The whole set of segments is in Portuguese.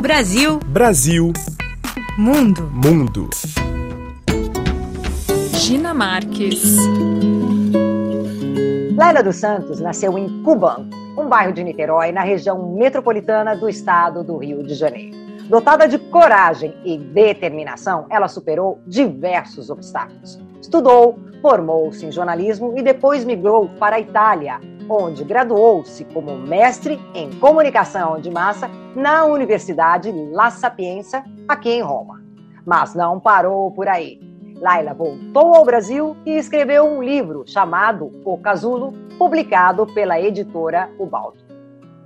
Brasil. Brasil. Mundo. Mundo. Gina Marques. Laila dos Santos nasceu em Cuban, um bairro de Niterói, na região metropolitana do estado do Rio de Janeiro. Dotada de coragem e determinação, ela superou diversos obstáculos. Estudou, formou-se em jornalismo e depois migrou para a Itália, onde graduou-se como mestre em comunicação de massa na Universidade La Sapienza, aqui em Roma. Mas não parou por aí. Laila voltou ao Brasil e escreveu um livro chamado O Casulo, publicado pela editora Ubaldo.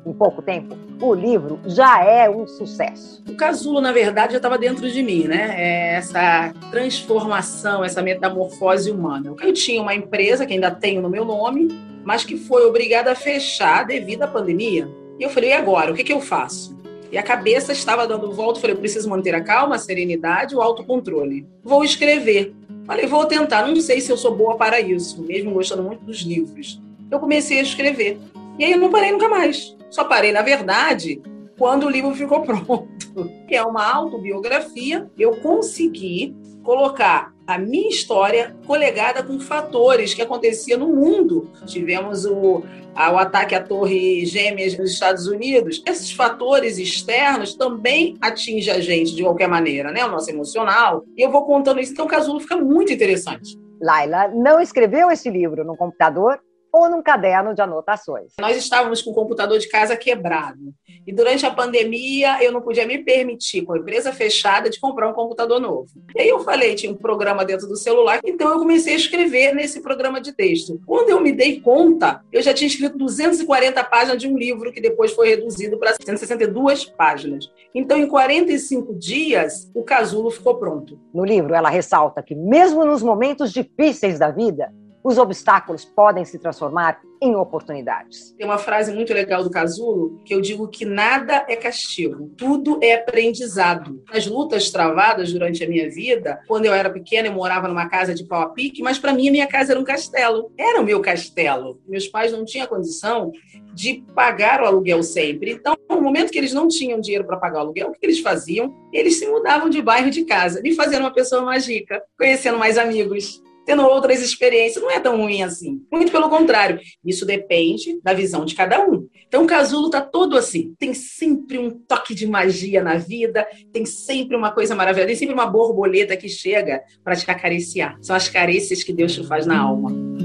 Em pouco tempo, o livro já é um sucesso. O casulo, na verdade, já estava dentro de mim, né? É essa transformação, essa metamorfose humana. Eu tinha uma empresa que ainda tenho no meu nome, mas que foi obrigada a fechar devido à pandemia. E eu falei, e agora? O que, que eu faço? E a cabeça estava dando volta. Eu falei, eu preciso manter a calma, a serenidade, o autocontrole. Vou escrever. Falei, vou tentar. Não sei se eu sou boa para isso, mesmo gostando muito dos livros. Eu comecei a escrever. E aí eu não parei nunca mais. Só parei, na verdade, quando o livro ficou pronto. Que é uma autobiografia. Eu consegui colocar a minha história colegada com fatores que aconteciam no mundo. Tivemos o, a, o ataque à Torre Gêmeas nos Estados Unidos. Esses fatores externos também atingem a gente de qualquer maneira, né? O nosso emocional. E eu vou contando isso, então o casulo fica muito interessante. Laila não escreveu esse livro no computador ou num caderno de anotações. Nós estávamos com o computador de casa quebrado. E durante a pandemia, eu não podia me permitir, com a empresa fechada, de comprar um computador novo. E aí eu falei, tinha um programa dentro do celular, então eu comecei a escrever nesse programa de texto. Quando eu me dei conta, eu já tinha escrito 240 páginas de um livro que depois foi reduzido para 162 páginas. Então, em 45 dias, o casulo ficou pronto. No livro, ela ressalta que, mesmo nos momentos difíceis da vida, os obstáculos podem se transformar em oportunidades. Tem uma frase muito legal do Casulo que eu digo que nada é castigo, tudo é aprendizado. Nas lutas travadas durante a minha vida, quando eu era pequena, eu morava numa casa de pau a pique, mas para mim a minha casa era um castelo. Era o meu castelo. Meus pais não tinham condição de pagar o aluguel sempre. Então, no momento que eles não tinham dinheiro para pagar o aluguel, o que eles faziam? Eles se mudavam de bairro de casa, me fazendo uma pessoa mais rica, conhecendo mais amigos, tendo outras experiências. Não é tão ruim assim. Muito pelo contrário. Isso depende da visão de cada um. Então, o casulo tá todo assim. Tem sempre um toque de magia na vida, tem sempre uma coisa maravilhosa, tem sempre uma borboleta que chega para te acariciar. São as carícias que Deus te faz na alma.